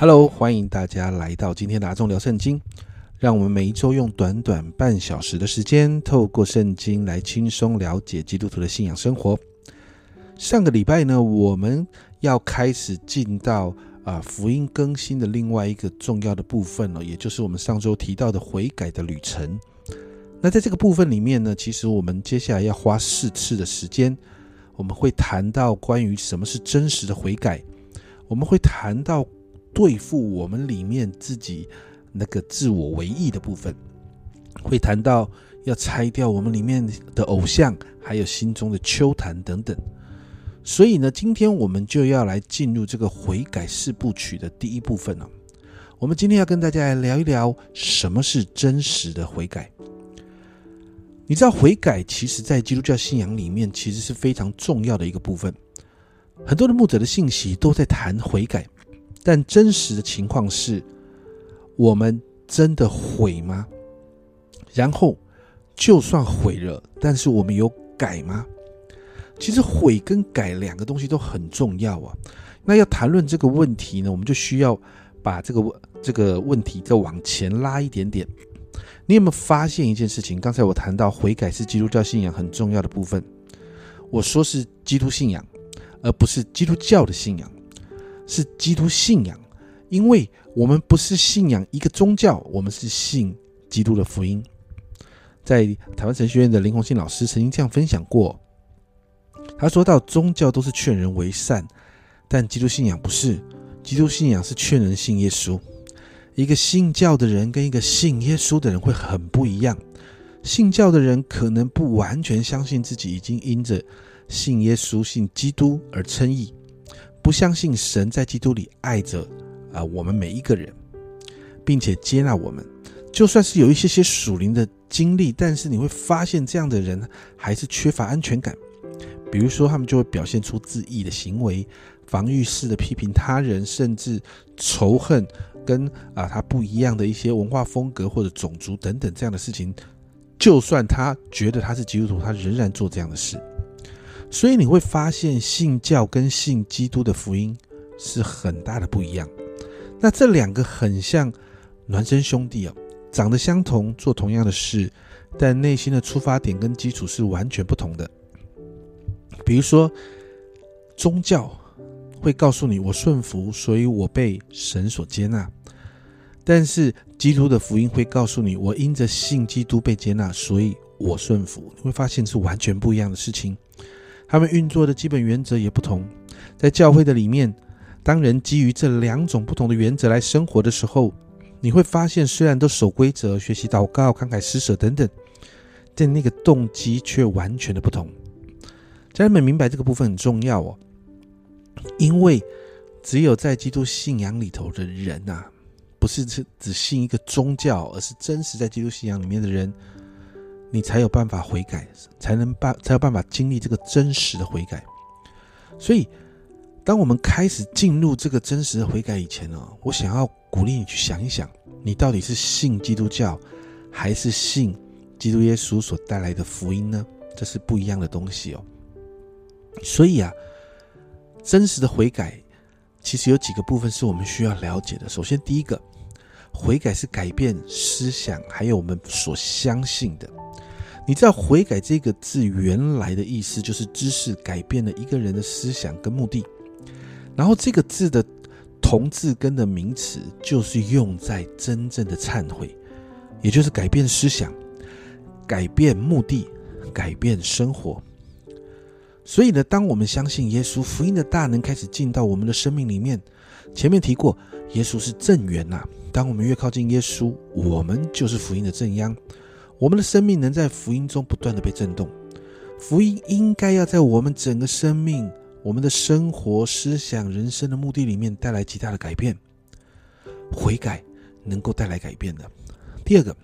Hello，欢迎大家来到今天的阿众聊圣经。让我们每一周用短短半小时的时间，透过圣经来轻松了解基督徒的信仰生活。上个礼拜呢，我们要开始进到啊福音更新的另外一个重要的部分了，也就是我们上周提到的悔改的旅程。那在这个部分里面呢，其实我们接下来要花四次的时间，我们会谈到关于什么是真实的悔改，我们会谈到对付我们里面自己那个自我为意的部分，会谈到要拆掉我们里面的偶像，还有心中的秋坛等等。所以呢，今天我们就要来进入这个悔改四部曲的第一部分了。我们今天要跟大家来聊一聊什么是真实的悔改。你知道悔改，其实在基督教信仰里面，其实是非常重要的一个部分。很多的牧者的信息都在谈悔改，但真实的情况是，我们真的悔吗？然后，就算悔了，但是我们有改吗？其实悔跟改两个东西都很重要啊。那要谈论这个问题呢，我们就需要把这个这个问题再往前拉一点点。你有没有发现一件事情？刚才我谈到悔改是基督教信仰很重要的部分。我说是基督信仰，而不是基督教的信仰，是基督信仰。因为我们不是信仰一个宗教，我们是信基督的福音。在台湾神学院的林宏信老师曾经这样分享过，他说到宗教都是劝人为善，但基督信仰不是，基督信仰是劝人信耶稣。一个信教的人跟一个信耶稣的人会很不一样。信教的人可能不完全相信自己已经因着信耶稣、信基督而称义，不相信神在基督里爱着啊我们每一个人，并且接纳我们。就算是有一些些属灵的经历，但是你会发现这样的人还是缺乏安全感。比如说，他们就会表现出自义的行为，防御式的批评他人，甚至仇恨。跟啊他不一样的一些文化风格或者种族等等这样的事情，就算他觉得他是基督徒，他仍然做这样的事。所以你会发现信教跟信基督的福音是很大的不一样。那这两个很像孪生兄弟哦，长得相同，做同样的事，但内心的出发点跟基础是完全不同的。比如说宗教会告诉你，我顺服，所以我被神所接纳。但是基督的福音会告诉你，我因着信基督被接纳，所以我顺服。你会发现是完全不一样的事情。他们运作的基本原则也不同。在教会的里面，当人基于这两种不同的原则来生活的时候，你会发现虽然都守规则、学习祷告、慷慨施舍等等，但那个动机却完全的不同。家人们明白这个部分很重要哦，因为只有在基督信仰里头的人呐。不是只只信一个宗教，而是真实在基督信仰里面的人，你才有办法悔改，才能办才有办法经历这个真实的悔改。所以，当我们开始进入这个真实的悔改以前呢，我想要鼓励你去想一想，你到底是信基督教，还是信基督耶稣所带来的福音呢？这是不一样的东西哦。所以啊，真实的悔改。其实有几个部分是我们需要了解的。首先，第一个，悔改是改变思想，还有我们所相信的。你知道“悔改”这个字原来的意思就是知识改变了一个人的思想跟目的。然后这个字的同字根的名词就是用在真正的忏悔，也就是改变思想、改变目的、改变生活。所以呢，当我们相信耶稣福音的大能开始进到我们的生命里面，前面提过，耶稣是正源呐。当我们越靠近耶稣，我们就是福音的正央，我们的生命能在福音中不断的被震动。福音应该要在我们整个生命、我们的生活、思想、人生的目的里面带来极大的改变。悔改能够带来改变的。第二个，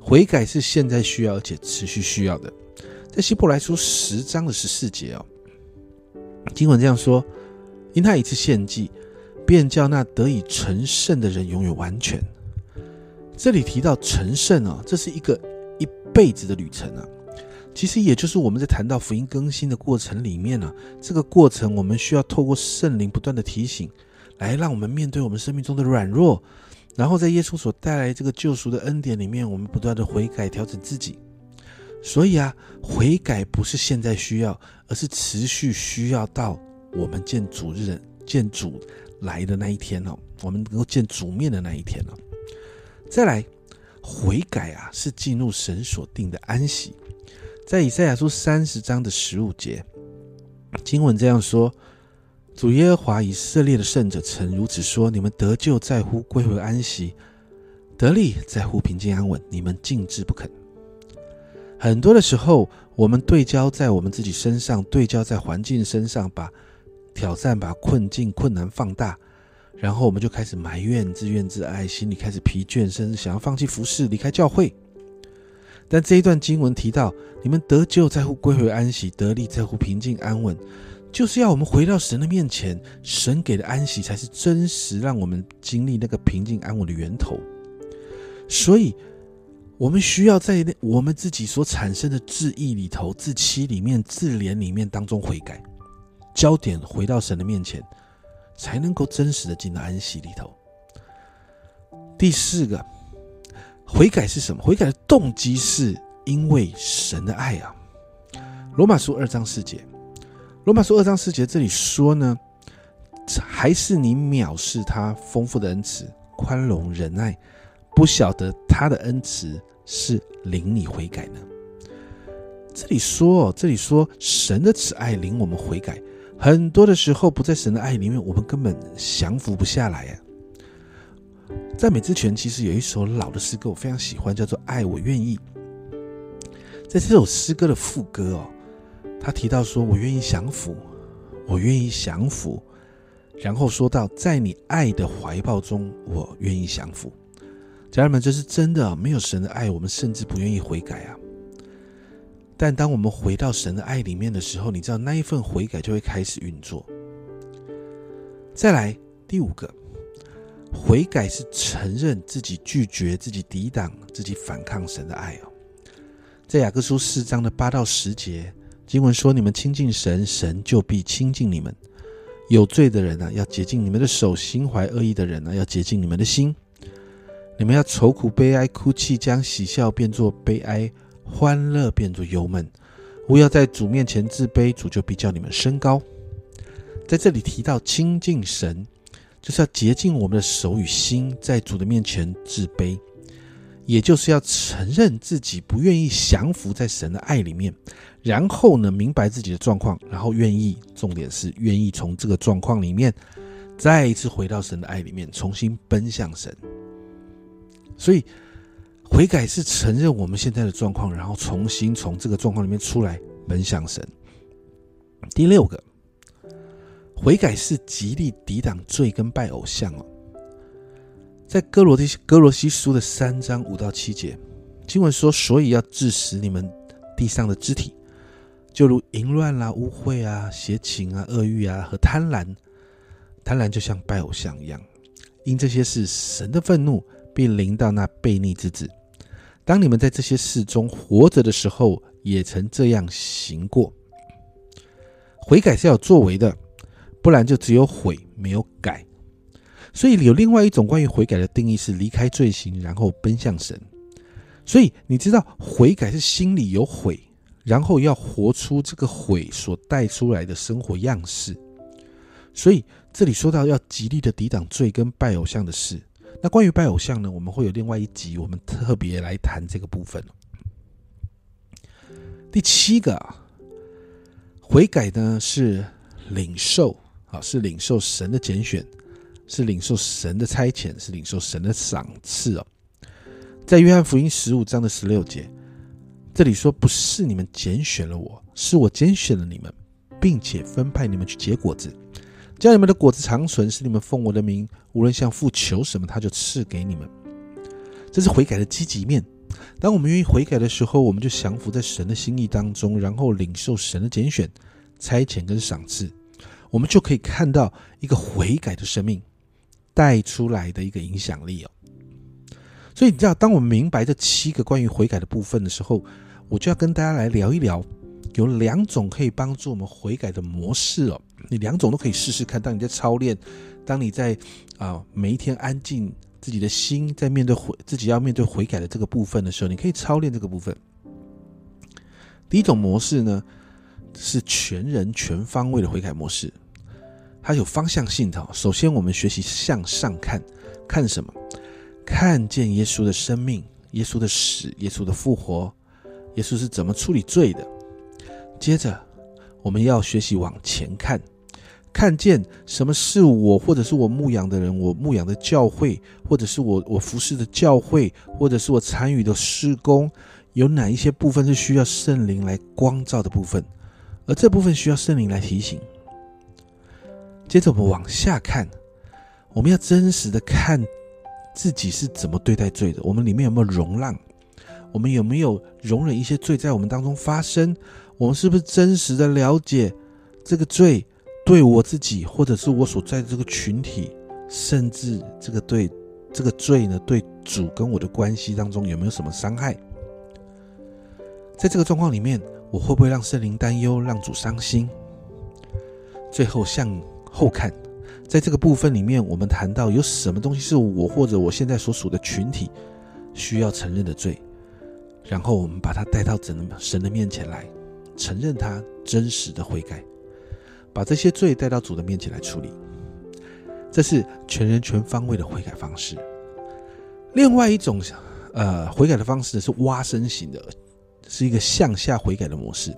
悔改是现在需要而且持续需要的。在希伯来书十章的十四节哦，经文这样说：因他一次献祭，便叫那得以成圣的人永远完全。这里提到成圣啊，这是一个辈子的旅程啊。其实也就是我们在谈到福音更新的过程里面呢，这个过程我们需要透过圣灵不断的提醒，来让我们面对我们生命中的软弱，然后在耶稣所带来这个救赎的恩典里面，我们不断的悔改调整自己。所以啊，悔改不是现在需要，而是持续需要到我们见主日、见主来的那一天哦，我们能够见主面的那一天哦。再来，悔改啊，是进入神所定的安息。在以赛亚书三十章的十五节，经文这样说：“主耶和华以色列的圣者曾如此说：你们得救在乎归回安息，得力在乎平静安稳。你们静置不肯。”很多的时候，我们对焦在我们自己身上，对焦在环境身上，把挑战、把困境、困难放大，然后我们就开始埋怨、自怨自艾，心里开始疲倦，甚至想要放弃服侍、离开教会。但这一段经文提到，你们得救在乎归回安息，得力在乎平静安稳，就是要我们回到神的面前，神给的安息才是真实，让我们经历那个平静安稳的源头。所以。我们需要在我们自己所产生的自义里头、自欺里面、自怜里面当中悔改，焦点回到神的面前，才能够真实的进到安息里头。第四个，悔改是什么？悔改的动机是因为神的爱啊。罗马书二章四节，罗马书二章四节这里说呢，还是你藐视他丰富的恩慈、宽容、仁爱，不晓得他的恩慈。是领你悔改呢？这里说，这里说神的慈爱领我们悔改，很多的时候不在神的爱里面，我们根本降服不下来呀。赞美之泉其实有一首老的诗歌，我非常喜欢，叫做《爱我愿意》。在这首诗歌的副歌哦，他提到说：“我愿意降服，我愿意降服。”然后说到：“在你爱的怀抱中，我愿意降服。”家人们，这是真的。没有神的爱，我们甚至不愿意悔改啊。但当我们回到神的爱里面的时候，你知道那一份悔改就会开始运作。再来第五个，悔改是承认自己拒绝、自己抵挡、自己反抗神的爱哦。在雅各书四章的八到十节经文说：“你们亲近神，神就必亲近你们。有罪的人呢，要洁净你们的手；心怀恶意的人呢，要洁净你们的心。”你们要愁苦悲哀哭泣，将喜笑变作悲哀，欢乐变作忧闷。勿要在主面前自卑，主就必叫你们升高。在这里提到亲近神，就是要洁净我们的手与心，在主的面前自卑，也就是要承认自己不愿意降服在神的爱里面，然后呢，明白自己的状况，然后愿意，重点是愿意从这个状况里面再一次回到神的爱里面，重新奔向神。所以，悔改是承认我们现在的状况，然后重新从这个状况里面出来，奔向神。第六个，悔改是极力抵挡罪跟拜偶像哦。在哥罗西哥罗西书的三章五到七节，经文说：“所以要致死你们地上的肢体，就如淫乱啦、污秽啊、邪情啊、恶欲啊和贪婪。贪婪就像拜偶像一样，因这些是神的愤怒。”并临到那悖逆之子。当你们在这些事中活着的时候，也曾这样行过。悔改是要作为的，不然就只有悔没有改。所以有另外一种关于悔改的定义是离开罪行，然后奔向神。所以你知道悔改是心里有悔，然后要活出这个悔所带出来的生活样式。所以这里说到要极力的抵挡罪跟拜偶像的事。那关于拜偶像呢？我们会有另外一集，我们特别来谈这个部分。第七个悔改呢，是领受啊，是领受神的拣选，是领受神的差遣，是领受神的赏赐哦。在约翰福音十五章的十六节，这里说：“不是你们拣选了我，是我拣选了你们，并且分派你们去结果子。”叫你们的果子长存，是你们奉我的名，无论向父求什么，他就赐给你们。这是悔改的积极面。当我们愿意悔改的时候，我们就降服在神的心意当中，然后领受神的拣选、差遣跟赏赐，我们就可以看到一个悔改的生命带出来的一个影响力哦。所以你知道，当我们明白这七个关于悔改的部分的时候，我就要跟大家来聊一聊，有两种可以帮助我们悔改的模式哦。你两种都可以试试看。当你在操练，当你在啊每一天安静自己的心，在面对悔自己要面对悔改的这个部分的时候，你可以操练这个部分。第一种模式呢，是全人全方位的悔改模式，它有方向性的。首先，我们学习向上看，看什么？看见耶稣的生命，耶稣的死，耶稣的复活，耶稣是怎么处理罪的。接着，我们要学习往前看，看见什么是我，或者是我牧养的人，我牧养的教会，或者是我我服侍的教会，或者是我参与的施工，有哪一些部分是需要圣灵来光照的部分，而这部分需要圣灵来提醒。接着，我们往下看，我们要真实的看。自己是怎么对待罪的？我们里面有没有容让？我们有没有容忍一些罪在我们当中发生？我们是不是真实的了解这个罪对我自己，或者是我所在的这个群体，甚至这个对这个罪呢，对主跟我的关系当中有没有什么伤害？在这个状况里面，我会不会让圣灵担忧，让主伤心？最后向后看。在这个部分里面，我们谈到有什么东西是我或者我现在所属的群体需要承认的罪，然后我们把它带到神神的面前来，承认他真实的悔改，把这些罪带到主的面前来处理。这是全人全方位的悔改方式。另外一种呃悔改的方式是挖深型的，是一个向下悔改的模式。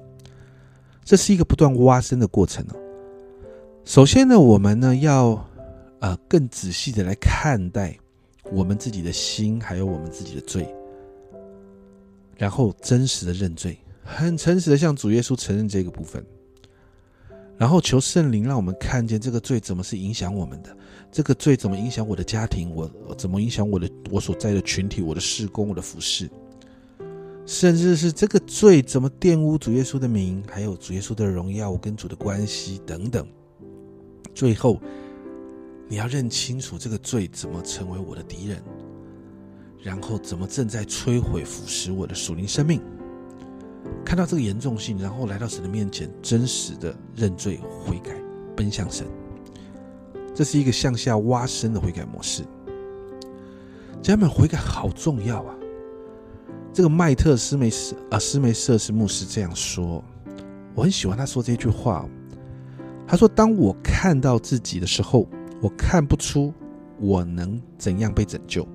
这是一个不断挖深的过程哦。首先呢，我们呢要，呃，更仔细的来看待我们自己的心，还有我们自己的罪，然后真实的认罪，很诚实的向主耶稣承认这个部分，然后求圣灵让我们看见这个罪怎么是影响我们的，这个罪怎么影响我的家庭，我怎么影响我的我所在的群体，我的事工，我的服饰，甚至是这个罪怎么玷污主耶稣的名，还有主耶稣的荣耀，我跟主的关系等等。最后，你要认清楚这个罪怎么成为我的敌人，然后怎么正在摧毁腐蚀我的属灵生命。看到这个严重性，然后来到神的面前，真实的认罪悔改，奔向神。这是一个向下挖深的悔改模式。家人们，悔改好重要啊！这个麦特斯梅斯啊，斯梅瑟斯牧师这样说，我很喜欢他说这句话。他说：“当我看到自己的时候，我看不出我能怎样被拯救；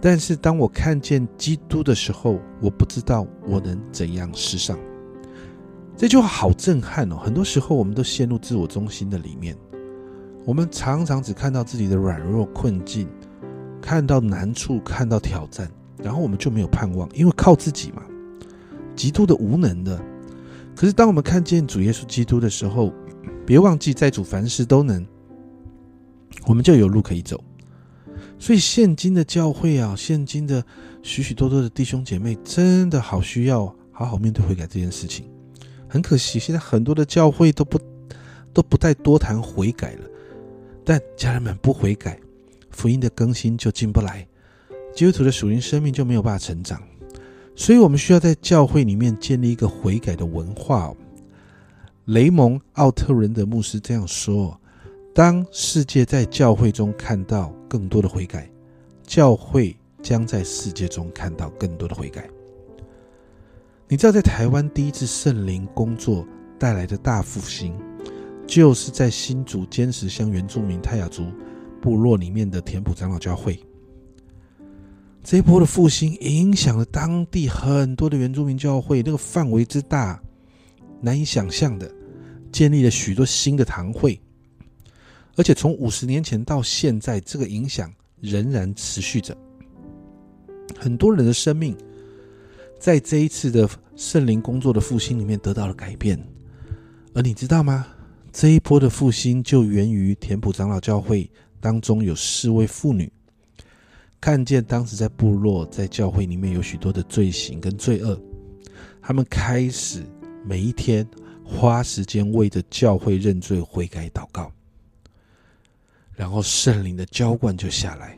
但是当我看见基督的时候，我不知道我能怎样施上。”这句话好震撼哦！很多时候，我们都陷入自我中心的里面，我们常常只看到自己的软弱困境，看到难处，看到挑战，然后我们就没有盼望，因为靠自己嘛，极度的无能的。可是，当我们看见主耶稣基督的时候，别忘记在主凡事都能，我们就有路可以走。所以，现今的教会啊，现今的许许多多的弟兄姐妹，真的好需要好好面对悔改这件事情。很可惜，现在很多的教会都不都不再多谈悔改了。但家人们不悔改，福音的更新就进不来，基督徒的属灵生命就没有办法成长。所以，我们需要在教会里面建立一个悔改的文化。雷蒙·奥特伦的牧师这样说：“当世界在教会中看到更多的悔改，教会将在世界中看到更多的悔改。”你知道，在台湾第一次圣灵工作带来的大复兴，就是在新竹坚持乡原住民泰雅族部落里面的田埔长老教会。这一波的复兴影响了当地很多的原住民教会，那个范围之大，难以想象的，建立了许多新的堂会，而且从五十年前到现在，这个影响仍然持续着。很多人的生命在这一次的圣灵工作的复兴里面得到了改变，而你知道吗？这一波的复兴就源于田普长老教会当中有四位妇女。看见当时在部落、在教会里面有许多的罪行跟罪恶，他们开始每一天花时间为着教会认罪悔改祷告，然后圣灵的浇灌就下来。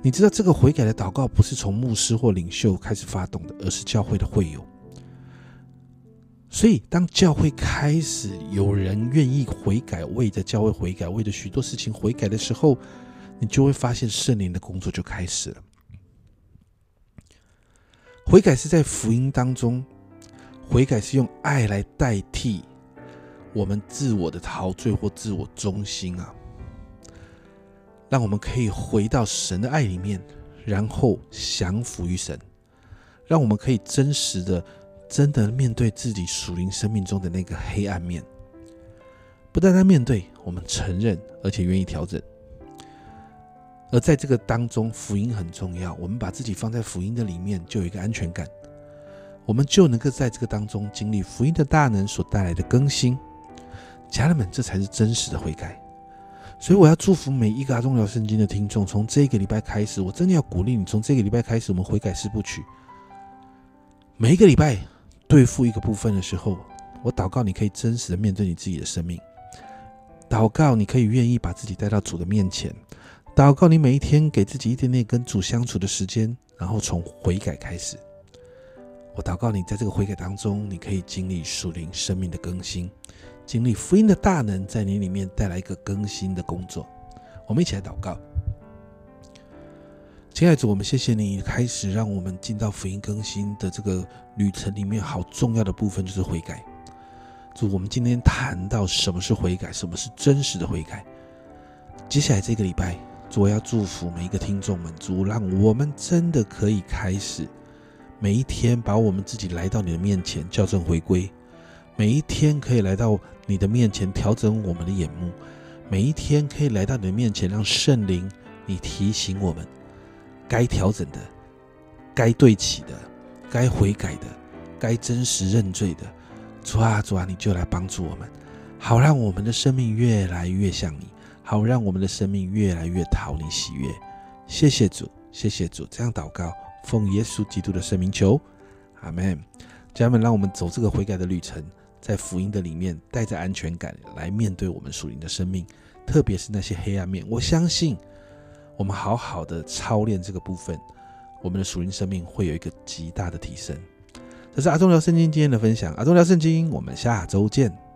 你知道这个悔改的祷告不是从牧师或领袖开始发动的，而是教会的会友。所以，当教会开始有人愿意悔改，为着教会悔改，为着许多事情悔改的时候，你就会发现圣灵的工作就开始了。悔改是在福音当中，悔改是用爱来代替我们自我的陶醉或自我中心啊，让我们可以回到神的爱里面，然后降服于神，让我们可以真实的、真的面对自己属灵生命中的那个黑暗面，不单单面对，我们承认，而且愿意调整。而在这个当中，福音很重要。我们把自己放在福音的里面，就有一个安全感，我们就能够在这个当中经历福音的大能所带来的更新。家人们，这才是真实的悔改。所以，我要祝福每一个阿忠聊圣经的听众，从这个礼拜开始，我真的要鼓励你，从这个礼拜开始，我们悔改四部曲。每一个礼拜对付一个部分的时候，我祷告你可以真实的面对你自己的生命，祷告你可以愿意把自己带到主的面前。祷告，你每一天给自己一点点跟主相处的时间，然后从悔改开始。我祷告你，在这个悔改当中，你可以经历属灵生命的更新，经历福音的大能在你里面带来一个更新的工作。我们一起来祷告，亲爱的主，我们谢谢你开始让我们进到福音更新的这个旅程里面，好重要的部分就是悔改。主，我们今天谈到什么是悔改，什么是真实的悔改。接下来这个礼拜。主要祝福每一个听众们，主让我们真的可以开始每一天，把我们自己来到你的面前校正回归；每一天可以来到你的面前调整我们的眼目；每一天可以来到你的面前，让圣灵你提醒我们该调整的、该对齐的、该悔改的、该真实认罪的。主啊，主啊，你就来帮助我们，好让我们的生命越来越像你。好，让我们的生命越来越讨你喜悦。谢谢主，谢谢主。这样祷告，奉耶稣基督的圣名求，阿门。家人们，让我们走这个悔改的旅程，在福音的里面，带着安全感来面对我们属灵的生命，特别是那些黑暗面。我相信，我们好好的操练这个部分，我们的属灵生命会有一个极大的提升。这是阿忠聊圣经今天的分享，阿忠聊圣经，我们下周见。